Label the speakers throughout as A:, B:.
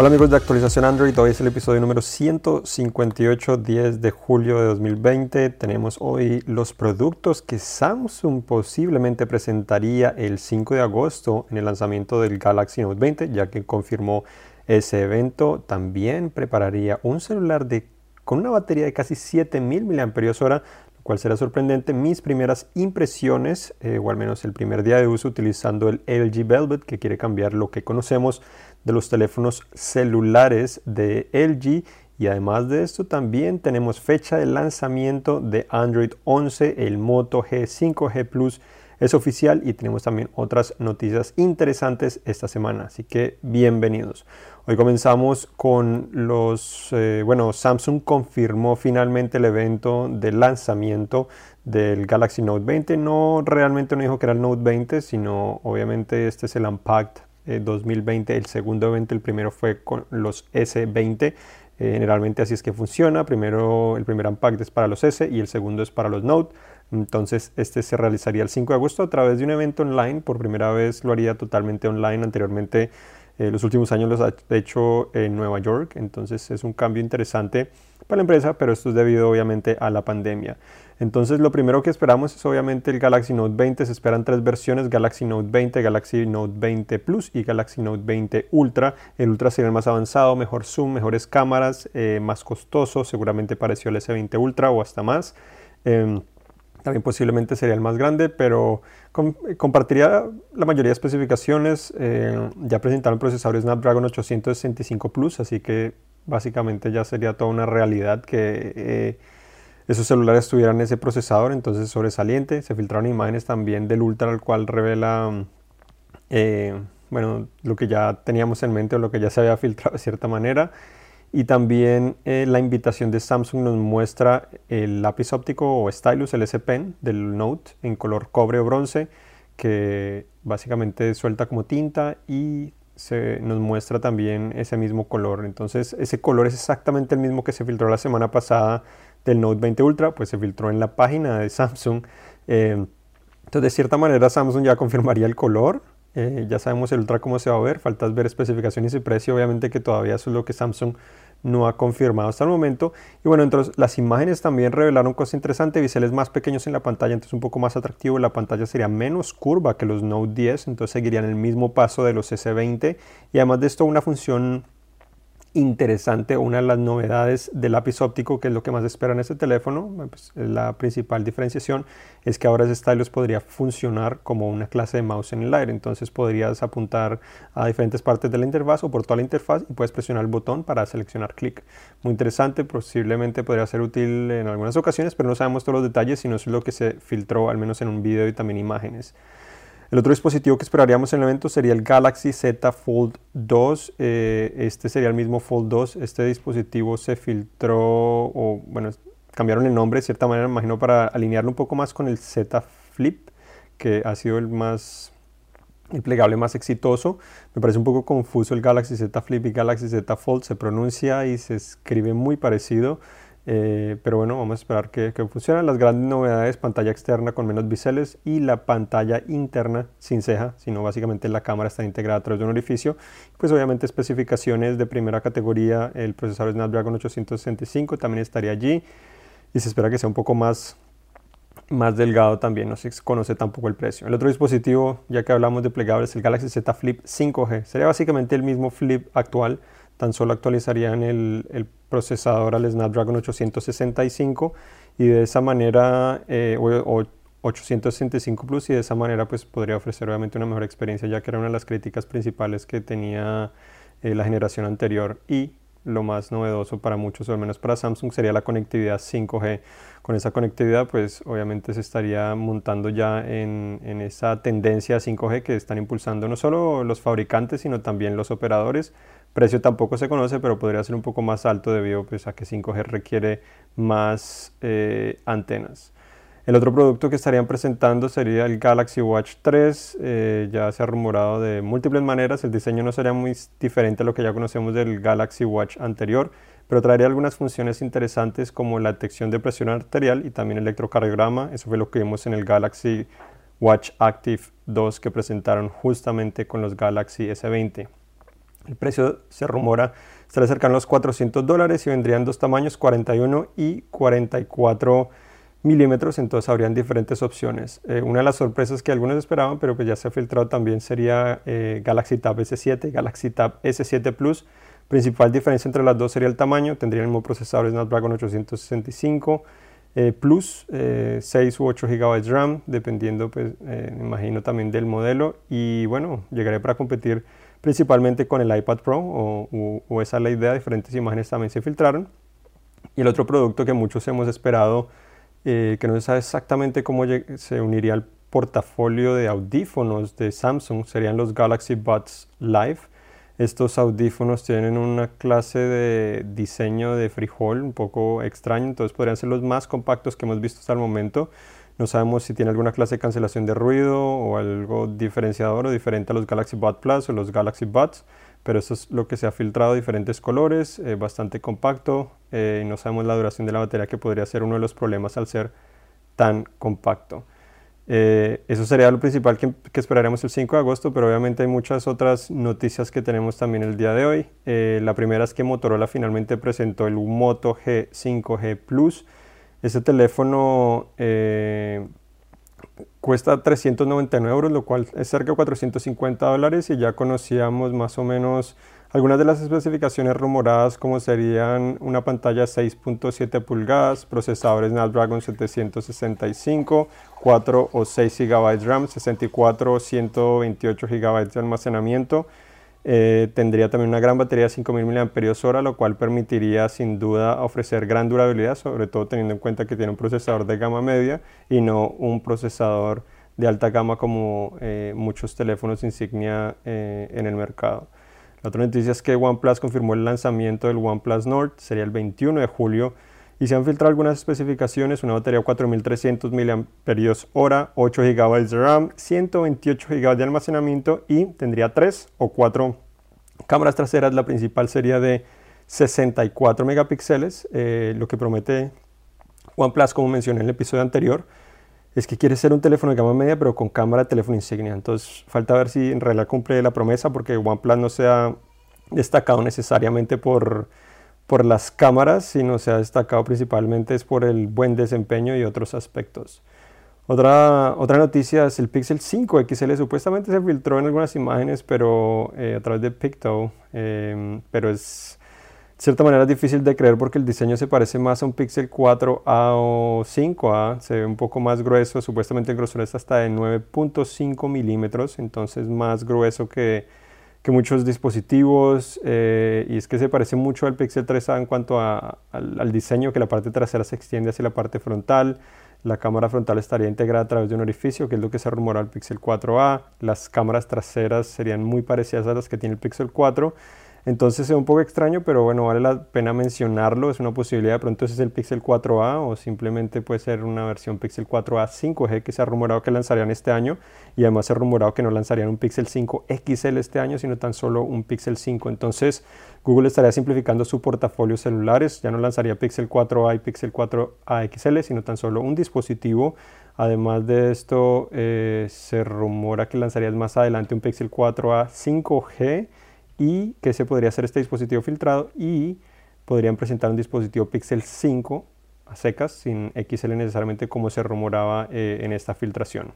A: Hola amigos de actualización Android, hoy es el episodio número 158, 10 de julio de 2020. Tenemos hoy los productos que Samsung posiblemente presentaría el 5 de agosto en el lanzamiento del Galaxy Note 20, ya que confirmó ese evento. También prepararía un celular de, con una batería de casi 7000 mAh, lo cual será sorprendente. Mis primeras impresiones, eh, o al menos el primer día de uso utilizando el LG Velvet, que quiere cambiar lo que conocemos de los teléfonos celulares de LG y además de esto también tenemos fecha de lanzamiento de Android 11, el Moto G 5G Plus es oficial y tenemos también otras noticias interesantes esta semana, así que bienvenidos. Hoy comenzamos con los, eh, bueno, Samsung confirmó finalmente el evento de lanzamiento del Galaxy Note 20, no realmente no dijo que era el Note 20, sino obviamente este es el Unpacked 2020, eh, el segundo evento, el primero fue con los S20. Eh, generalmente así es que funciona. Primero, el primer unpack es para los S y el segundo es para los Note. Entonces, este se realizaría el 5 de agosto a través de un evento online. Por primera vez lo haría totalmente online. Anteriormente, eh, los últimos años los ha hecho en Nueva York. Entonces, es un cambio interesante para la empresa, pero esto es debido obviamente a la pandemia. Entonces lo primero que esperamos es obviamente el Galaxy Note 20, se esperan tres versiones, Galaxy Note 20, Galaxy Note 20 Plus y Galaxy Note 20 Ultra. El Ultra sería el más avanzado, mejor zoom, mejores cámaras, eh, más costoso, seguramente pareció el S20 Ultra o hasta más. Em, también posiblemente sería el más grande, pero compartiría la mayoría de especificaciones. Eh, ya presentaron procesadores Snapdragon 865 Plus, así que básicamente ya sería toda una realidad que... Eh, esos celulares tuvieran ese procesador, entonces sobresaliente. Se filtraron imágenes también del Ultra, el cual revela, eh, bueno, lo que ya teníamos en mente o lo que ya se había filtrado de cierta manera. Y también eh, la invitación de Samsung nos muestra el lápiz óptico o stylus, el S Pen del Note en color cobre o bronce, que básicamente suelta como tinta y se nos muestra también ese mismo color. Entonces ese color es exactamente el mismo que se filtró la semana pasada del Note 20 Ultra, pues se filtró en la página de Samsung. Eh, entonces, de cierta manera, Samsung ya confirmaría el color. Eh, ya sabemos el Ultra cómo se va a ver, faltas ver especificaciones y precio, obviamente que todavía eso es lo que Samsung no ha confirmado hasta el momento. Y bueno, entonces las imágenes también revelaron cosas interesantes, biseles más pequeños en la pantalla, entonces un poco más atractivo, la pantalla sería menos curva que los Note 10, entonces seguirían el mismo paso de los S20 y además de esto una función interesante, una de las novedades del lápiz óptico, que es lo que más espera en este teléfono, pues, la principal diferenciación es que ahora ese stylus podría funcionar como una clase de mouse en el aire, entonces podrías apuntar a diferentes partes de la interfaz o por toda la interfaz y puedes presionar el botón para seleccionar clic. Muy interesante, posiblemente podría ser útil en algunas ocasiones, pero no sabemos todos los detalles, sino es lo que se filtró al menos en un video y también imágenes. El otro dispositivo que esperaríamos en el evento sería el Galaxy Z Fold 2. Eh, este sería el mismo Fold 2. Este dispositivo se filtró, o bueno, cambiaron el nombre de cierta manera, me imagino, para alinearlo un poco más con el Z Flip, que ha sido el más el plegable más exitoso. Me parece un poco confuso el Galaxy Z Flip y Galaxy Z Fold. Se pronuncia y se escribe muy parecido. Eh, pero bueno, vamos a esperar que, que funcionen. Las grandes novedades, pantalla externa con menos biseles y la pantalla interna sin ceja, sino básicamente la cámara está integrada a través de un orificio. Pues obviamente especificaciones de primera categoría, el procesador Snapdragon 865 también estaría allí y se espera que sea un poco más más delgado también, no se conoce tampoco el precio. El otro dispositivo, ya que hablamos de plegables, el Galaxy Z Flip 5G. Sería básicamente el mismo Flip actual, tan solo actualizarían el, el procesador al Snapdragon 865 y de esa manera, eh, o, 865 Plus y de esa manera pues podría ofrecer obviamente una mejor experiencia ya que era una de las críticas principales que tenía eh, la generación anterior y lo más novedoso para muchos, o al menos para Samsung, sería la conectividad 5G. Con esa conectividad, pues obviamente se estaría montando ya en, en, esa tendencia 5G que están impulsando no solo los fabricantes, sino también los operadores. Precio tampoco se conoce, pero podría ser un poco más alto debido pues, a que 5G requiere más eh, antenas. El otro producto que estarían presentando sería el Galaxy Watch 3. Eh, ya se ha rumorado de múltiples maneras. El diseño no sería muy diferente a lo que ya conocemos del Galaxy Watch anterior, pero traería algunas funciones interesantes como la detección de presión arterial y también electrocardiograma. Eso fue lo que vimos en el Galaxy Watch Active 2 que presentaron justamente con los Galaxy S20. El precio se rumora estará cercano a los 400 dólares y vendrían dos tamaños, 41 y 44 milímetros, entonces habrían diferentes opciones. Eh, una de las sorpresas que algunos esperaban, pero que ya se ha filtrado también sería eh, Galaxy Tab S7, Galaxy Tab S7 Plus. Principal diferencia entre las dos sería el tamaño, tendría el mismo procesador Snapdragon 865 eh, Plus, 6 u 8 GB RAM, dependiendo, pues, imagino también del modelo. Y bueno, llegaré para competir principalmente con el iPad Pro, o, o esa es la idea, diferentes imágenes también se filtraron. Y el otro producto que muchos hemos esperado, eh, que no se sabe exactamente cómo se uniría al portafolio de audífonos de Samsung, serían los Galaxy Buds Live. Estos audífonos tienen una clase de diseño de frijol un poco extraño, entonces podrían ser los más compactos que hemos visto hasta el momento. No sabemos si tiene alguna clase de cancelación de ruido o algo diferenciador o diferente a los Galaxy Buds Plus o los Galaxy Buds pero eso es lo que se ha filtrado, diferentes colores, eh, bastante compacto eh, y no sabemos la duración de la batería que podría ser uno de los problemas al ser tan compacto. Eh, eso sería lo principal que, que, esperaremos el 5 de agosto, pero obviamente hay muchas otras noticias que tenemos también el día de hoy. la primera es que Motorola finalmente presentó el Moto G5G Plus. Ese teléfono cuesta 399 euros, lo cual es cerca de 450 dólares y ya conocíamos más o menos algunas de las especificaciones rumoradas como serían una pantalla 6.7 pulgadas, procesadores Snapdragon 765, 4 o 6 GB RAM, 64 o 128 GB de almacenamiento, eh, tendría también una gran batería de 5000 mAh, lo cual permitiría sin duda ofrecer gran durabilidad, sobre todo teniendo en cuenta que tiene un procesador de gama media y no un procesador de alta gama como eh, muchos teléfonos insignia eh, en el mercado. La otra noticia es que OnePlus confirmó el lanzamiento del OnePlus Nord, sería el 21 de julio y se han filtrado algunas especificaciones, una batería de 4300 mAh, 8 GB de RAM, 128 GB de almacenamiento y tendría 3 o 4 cámaras traseras. La principal sería de 64 megapíxeles, eh, lo que promete OnePlus, como mencioné en el episodio anterior, es que quiere ser un teléfono de gama media, pero con cámara de teléfono insignia. Entonces, falta ver si en realidad cumple la promesa, porque OnePlus no se ha destacado necesariamente por por las cámaras, sino se ha destacado principalmente es por el buen desempeño y otros aspectos. Otra, otra noticia es el Pixel 5 XL, supuestamente se filtró en algunas imágenes pero eh, a través de Picto, em, pero es de cierta manera difícil de creer porque el diseño se parece más a un Pixel 4A o 5A, se ve un poco más grueso, supuestamente el grosor es hasta de 9.5 milímetros, entonces más grueso que que muchos dispositivos eh, y es que se parece mucho al Pixel 3A en cuanto al, diseño, que la parte trasera se extiende hacia la parte frontal, la cámara frontal estaría integrada a través de un orificio, que es lo que se rumora al Pixel 4A, las cámaras traseras serían muy parecidas a las que tiene el Pixel 4 entonces es un poco extraño, pero bueno, vale la pena mencionarlo. Es una posibilidad. De pronto ese es el Pixel 4a o simplemente puede ser una versión Pixel 4a 5G que se ha rumorado que lanzarían este año. Y además se ha rumorado que no lanzarían un Pixel 5 XL este año, sino tan solo un Pixel 5. Entonces Google estaría simplificando su portafolio celulares. Ya no lanzaría Pixel 4a y Pixel 4a XL, sino tan solo un dispositivo. Además de esto, eh, se rumora que lanzaría más adelante un Pixel 4a 5G y que se podría hacer este dispositivo filtrado y podrían presentar un dispositivo Pixel 5 a secas, sin XL necesariamente como se rumoraba eh, en esta filtración.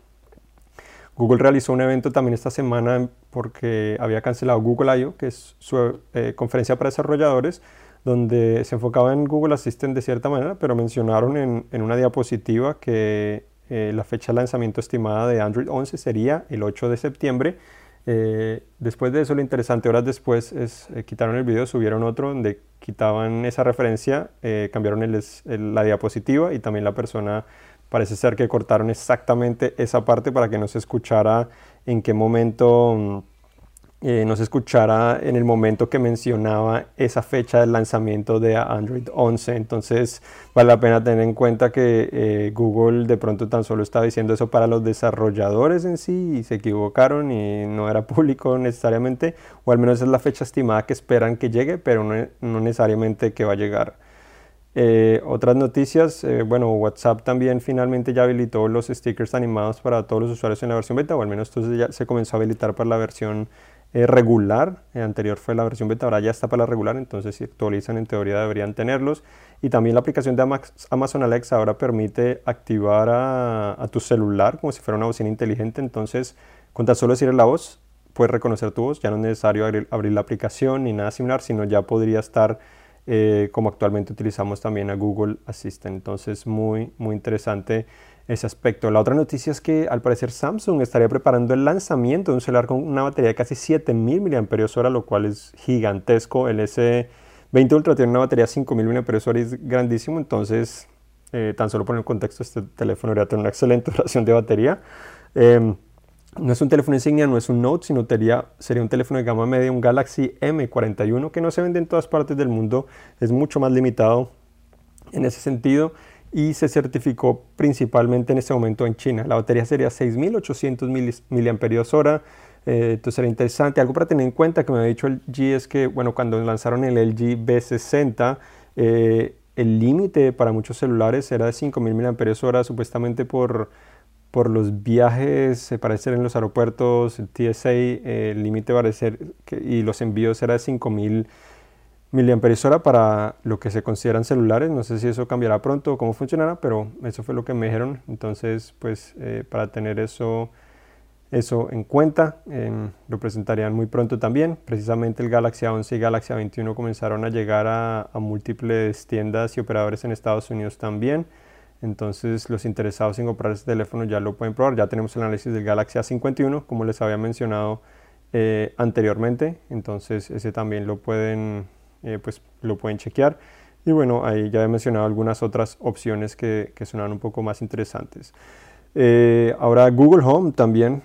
A: Google realizó un evento también esta semana porque había cancelado Google I.O., que es su eh, conferencia para desarrolladores, donde se enfocaba en Google Assistant de cierta manera, pero mencionaron en, en una diapositiva que eh, la fecha de lanzamiento estimada de Android 11 sería el 8 de septiembre eh, después de eso, lo interesante, horas después, es eh, quitaron el video, subieron otro donde quitaban esa referencia, eh, cambiaron la diapositiva y también la persona parece ser que cortaron exactamente esa parte para que no se escuchara en qué momento mm, eh, no se escuchara en el momento que mencionaba esa fecha del lanzamiento de Android 11. Entonces vale la pena tener en cuenta que eh, Google de pronto tan solo estaba diciendo eso para los desarrolladores en sí y se equivocaron y no era público necesariamente, o al menos es la fecha estimada que esperan que llegue, pero no, necesariamente que va a llegar. Eh, otras noticias, bueno, WhatsApp también finalmente ya habilitó los stickers animados para todos los usuarios en la versión beta, o al menos entonces ya se comenzó a habilitar para la versión eh, regular. El anterior fue la versión beta, ahora ya está para la regular, entonces si actualizan en teoría deberían tenerlos. Y también la aplicación de Amazon Alexa ahora permite activar a, tu celular como si fuera una bocina inteligente, entonces con tan solo decirle la voz, puedes reconocer tu voz, ya no es necesario abrir, la aplicación ni nada similar, sino ya podría estar eh, como actualmente utilizamos también a Google Assistant. Entonces muy, muy interesante ese aspecto. La otra noticia es que al parecer Samsung estaría preparando el lanzamiento de un celular con una batería de casi 7000 mAh, lo cual es gigantesco. El S20 Ultra tiene una batería de 5000 mAh, es grandísimo, entonces eh, tan solo por el contexto este teléfono debería tener una excelente duración de batería. Em, no es un teléfono insignia, no es un Note, sino sería, sería un teléfono de gama media, un Galaxy M41 que no se vende en todas partes del mundo, es mucho más limitado en ese sentido y se certificó principalmente en este momento en China. La batería sería 6800 mAh, eh, entonces sería interesante. Algo para tener en cuenta que me ha dicho el G es que, bueno, cuando lanzaron el LG B60, eh, el límite para muchos celulares era de 5000 mAh, supuestamente por por los viajes, para ser en los aeropuertos, el TSA, el límite parecer que, y los envíos era de 5000 mAh para lo que se consideran celulares. No sé si eso cambiará pronto o cómo funcionará, pero eso fue lo que me dijeron. Entonces, pues eh, para tener eso, eso en cuenta, lo presentarían muy pronto también. Precisamente el Galaxy A11 y Galaxy A21 comenzaron a llegar a, a múltiples tiendas y operadores en Estados Unidos también. Entonces los interesados en comprar este teléfono ya lo pueden probar. Ya tenemos el análisis del Galaxy A51, como les había mencionado eh, anteriormente. Entonces ese también lo pueden, eh, pues, lo pueden chequear. Y bueno, ahí ya he mencionado algunas otras opciones que, que sonan un poco más interesantes. Eh, ahora Google Home también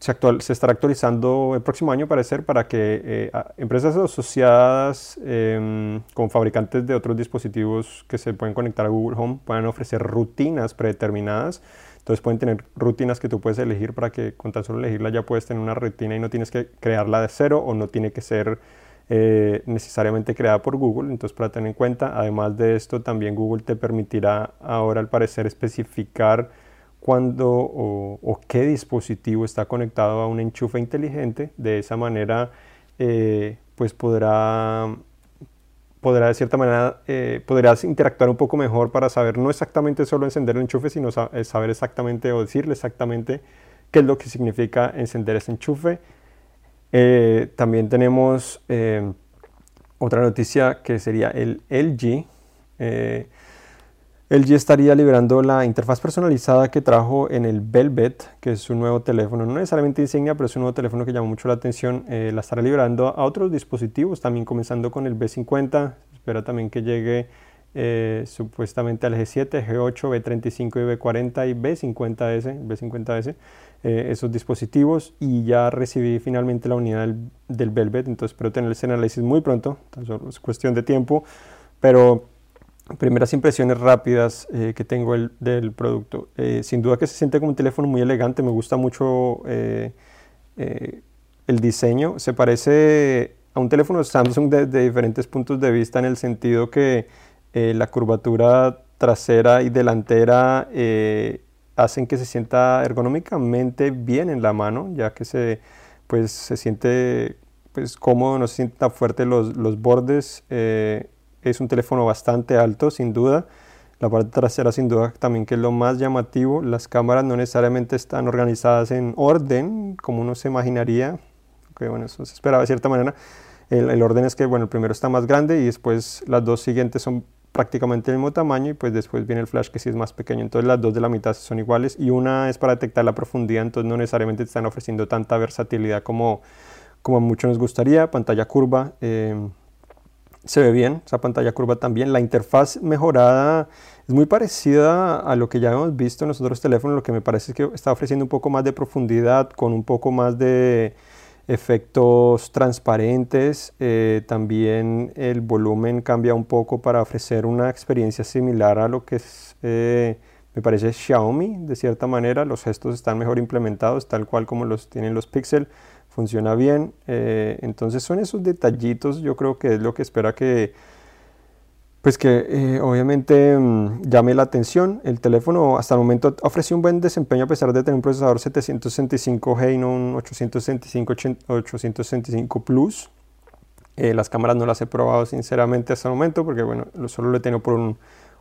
A: se, actual, se, estará actualizando el próximo año, parecer, para que eh, empresas asociadas em, con fabricantes de otros dispositivos que se pueden conectar a Google Home puedan ofrecer rutinas predeterminadas. Entonces pueden tener rutinas que tú puedes elegir para que con tan solo elegirla ya puedes tener una rutina y no tienes que crearla de cero o no tiene que ser eh, necesariamente creada por Google. Entonces para tener en cuenta, además de esto, también Google te permitirá ahora al parecer especificar cuándo o, qué dispositivo está conectado a un enchufe inteligente. De esa manera, eh, pues podrá, podrá de cierta manera, eh, podrás interactuar un poco mejor para saber no exactamente solo encender el enchufe, sino saber exactamente o decirle exactamente qué es lo que significa encender ese enchufe. También tenemos otra noticia que sería el LG. LG estaría liberando la interfaz personalizada que trajo en el Velvet, que es un nuevo teléfono, no necesariamente insignia, pero es un nuevo teléfono que llamó mucho la atención. Eh, la estará liberando a otros dispositivos, también comenzando con el B50. Espera también que llegue eh, supuestamente al G7, G8, B35 y B40 y B50S, B50S, eh, esos dispositivos. Y ya recibí finalmente la unidad del, del Velvet, entonces espero tener ese análisis muy pronto, es cuestión de tiempo, pero primeras impresiones rápidas eh, que tengo el, del producto. Eh, sin duda que se siente como un teléfono muy elegante, me gusta mucho eh, el diseño. Se parece a un teléfono Samsung desde diferentes puntos de vista en el sentido que la curvatura trasera y delantera hacen que se sienta ergonómicamente bien en la mano, ya que se, pues, se siente pues, cómodo, no se sienten tan fuertes los, los bordes es un teléfono bastante alto, sin duda. La parte trasera, sin duda, también que es lo más llamativo. Las cámaras no necesariamente están organizadas en orden, como uno se imaginaría. Que bueno, eso se esperaba de cierta manera. El, orden es que, bueno, el primero está más grande y después las dos siguientes son prácticamente del mismo tamaño y pues después viene el flash que sí es más pequeño. Entonces las dos de la mitad son iguales y una es para detectar la profundidad, entonces no necesariamente te están ofreciendo tanta versatilidad como, como mucho nos gustaría. Pantalla curva. Eh, se ve bien, esa pantalla curva también. La interfaz mejorada es muy parecida a lo que ya hemos visto en los otros teléfonos, lo que me parece es que está ofreciendo un poco más de profundidad, con un poco más de efectos transparentes. Eh, también el volumen cambia un poco para ofrecer una experiencia similar a lo que es, eh, me parece, Xiaomi, de cierta manera. Los gestos están mejor implementados, tal cual como los tienen los Pixel funciona bien. Eh, entonces son esos detallitos, yo creo que es lo que espera que, pues que eh, obviamente mm, llame la atención. El teléfono hasta el momento ofrece un buen desempeño a pesar de tener un procesador 765G y no un 865, 865 Plus. Eh, las cámaras no las he probado sinceramente hasta el momento porque bueno, solo lo he tenido por un,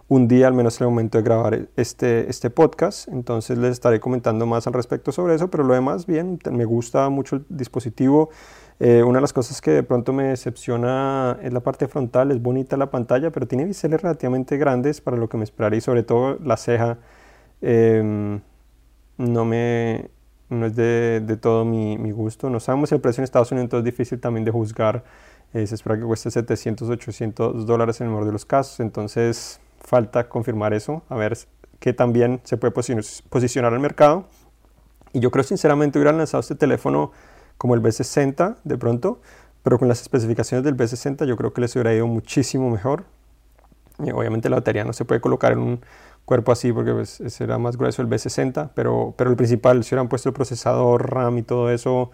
A: un, día al menos en el momento de grabar este, este podcast. Entonces les estaré comentando más al respecto sobre eso, pero lo demás bien, me gusta mucho el dispositivo. Eh, una de las cosas que de pronto me decepciona es la parte frontal, es bonita la pantalla, pero tiene biseles relativamente grandes para lo que me esperaría y sobre todo la ceja em, no, me, no es de, de todo mi, mi, gusto. No sabemos el precio en Estados Unidos, entonces es difícil también de juzgar. Eh, se espera que cueste 700, 800 dólares en el mejor de los casos, entonces falta confirmar eso, a ver qué también se puede posicionar al mercado. Y yo creo sinceramente hubieran lanzado este teléfono como el B60 de pronto, pero con las especificaciones del B60 yo creo que les hubiera ido muchísimo mejor. Y obviamente la batería no se puede colocar en un cuerpo así porque pues, será más grueso el B60, pero, pero el principal, si hubieran puesto el procesador, RAM y todo eso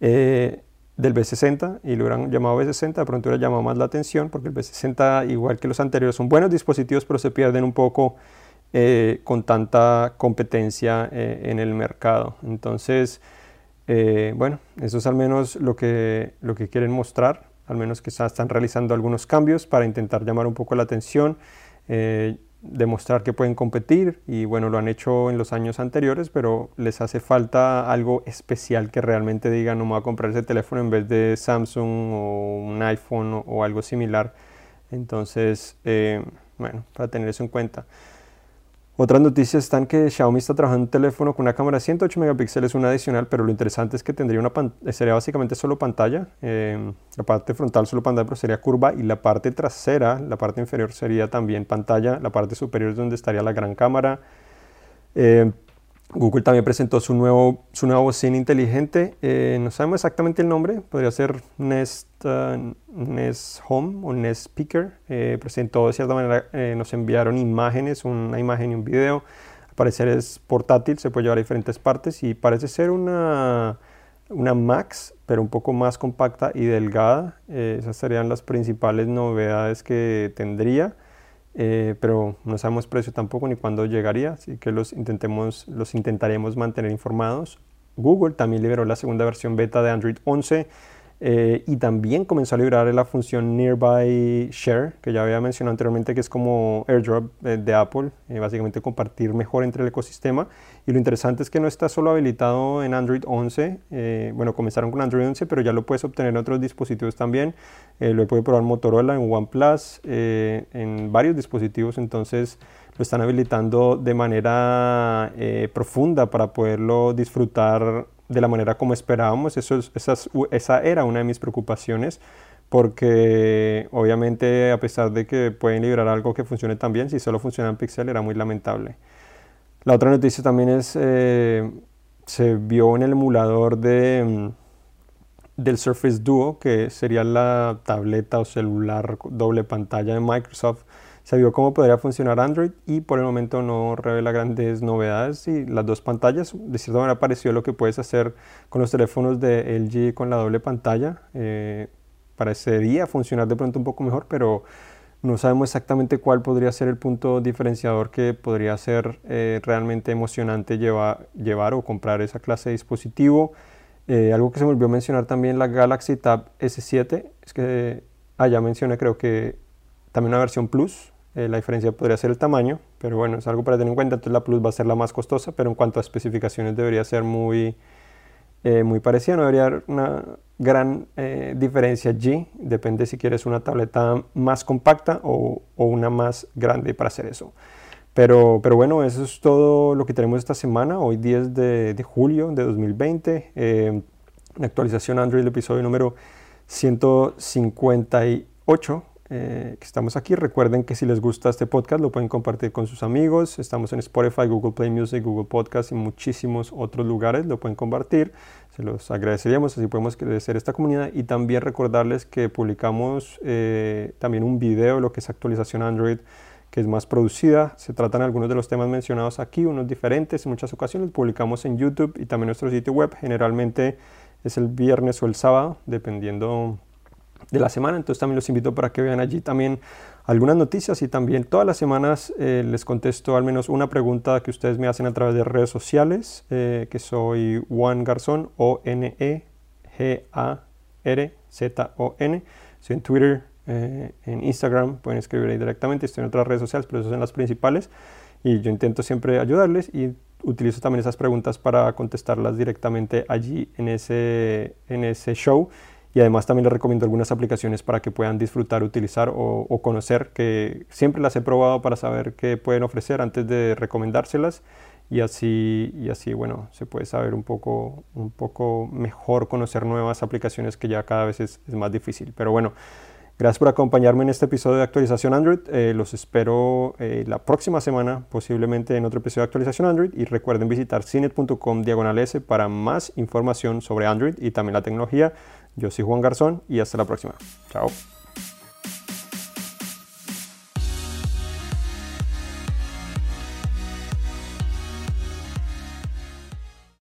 A: eh, del B60 y lo hubieran llamado B60, de pronto hubiera llamado más la atención porque el B60, igual que los anteriores, son buenos dispositivos, pero se pierden un poco eh, con tanta competencia eh, en el mercado. Entonces, eh, bueno, eso es al menos lo que, lo que quieren mostrar, al menos que están realizando algunos cambios para intentar llamar un poco la atención, eh, demostrar que pueden competir y bueno, lo han hecho en los años anteriores, pero les hace falta algo especial que realmente diga no me voy a comprar ese teléfono en vez de Samsung o un iPhone o, algo similar. Entonces, eh, bueno, para tener eso en cuenta. Otras noticias están que Xiaomi está trabajando un teléfono con una cámara de 108 megapíxeles, una adicional, pero lo interesante es que tendría una sería básicamente solo pantalla. Em, la parte frontal solo pantalla, pero sería curva y la parte trasera, la parte inferior sería también pantalla. La parte superior es donde estaría la gran cámara. Em, Google también presentó su nuevo, su nuevo bocina inteligente. Eh, no sabemos exactamente el nombre, podría ser Nest, uh, Nest Home o Nest Speaker. Eh, presentó de cierta manera, eh, nos enviaron imágenes, una imagen y un video. Al parecer es portátil, se puede llevar a diferentes partes y parece ser una, una Max, pero un poco más compacta y delgada. esas serían las principales novedades que tendría. Eh, pero no sabemos precio tampoco ni cuándo llegaría, así que los, intentemos, los intentaremos mantener informados. Google también liberó la segunda versión beta de Android 11 eh, y también comenzó a liberar la función Nearby Share, que ya había mencionado anteriormente, que es como AirDrop eh, de Apple, eh, básicamente compartir mejor entre el ecosistema. Y lo interesante es que no está solo habilitado en Android 11, bueno, comenzaron con Android 11, pero ya lo puedes obtener en otros dispositivos también. lo he podido probar en Motorola, en OnePlus, en varios dispositivos, entonces lo están habilitando de manera profunda para poderlo disfrutar de la manera como esperábamos. Eso, esa era una de mis preocupaciones porque obviamente a pesar de que pueden liberar algo que funcione tan bien, si solo funciona en Pixel era muy lamentable. La otra noticia también es, eh, se vio en el emulador de, mm, del Surface Duo, que sería la tableta o celular doble pantalla de Microsoft, se vio cómo podría funcionar Android y por el momento no revela grandes novedades y las dos pantallas de cierta manera pareció lo que puedes hacer con los teléfonos de LG con la doble pantalla. Eh, parecería funcionar de pronto un poco mejor pero no sabemos exactamente cuál podría ser el punto diferenciador que podría ser eh, realmente emocionante llevar, llevar o comprar esa clase de dispositivo. Eh, algo que se me olvidó mencionar también la Galaxy Tab S7 es que ah, ya mencioné creo que también una versión Plus eh, la diferencia podría ser el tamaño, pero bueno, es algo para tener en cuenta. Entonces la Plus va a ser la más costosa, pero en cuanto a especificaciones debería ser muy, eh, muy parecida. No debería haber una gran eh, diferencia allí. Depende si quieres una tableta más compacta o, o, una más grande para hacer eso. Pero, pero bueno, eso es todo lo que tenemos esta semana. Hoy 10 de, de julio de 2020. la actualización Android, el episodio número 158 eh, que estamos aquí. Recuerden que si les gusta este podcast lo pueden compartir con sus amigos. Estamos en Spotify, Google Play Music, Google Podcast y muchísimos otros lugares. Lo pueden compartir. Se los agradeceríamos, así podemos crecer esta comunidad. Y también recordarles que publicamos eh, también un video, lo que es actualización Android que es más producida. Se tratan algunos de los temas mencionados aquí, unos diferentes. En muchas ocasiones publicamos en YouTube y también nuestro sitio web. Generalmente es el viernes o el sábado, dependiendo de la semana. Entonces también los invito para que vean allí también algunas noticias y también todas las semanas eh, les contesto al menos una pregunta que ustedes me hacen a través de redes sociales, eh, que soy Juan Garzón, O-N-E-G-A-R-Z-O-N. Estoy en Twitter, eh, en Instagram, pueden escribir ahí directamente, estoy en otras redes sociales, pero esas son las principales. Y yo intento siempre ayudarles y utilizo también esas preguntas para contestarlas directamente allí en ese, en ese show y además también les recomiendo algunas aplicaciones para que puedan disfrutar, utilizar o, conocer, que siempre las he probado para saber qué pueden ofrecer antes de recomendárselas y así, y así bueno, se puede saber un poco, un poco mejor conocer nuevas aplicaciones que ya cada vez es, más difícil. Pero bueno, Gracias por acompañarme en este episodio de actualización Android. Eh, los espero eh, la próxima semana, posiblemente en otro episodio de actualización Android. Y recuerden visitar cinet.com diagonal S para más información sobre Android y también la tecnología. Yo soy Juan Garzón y hasta la próxima. Chao.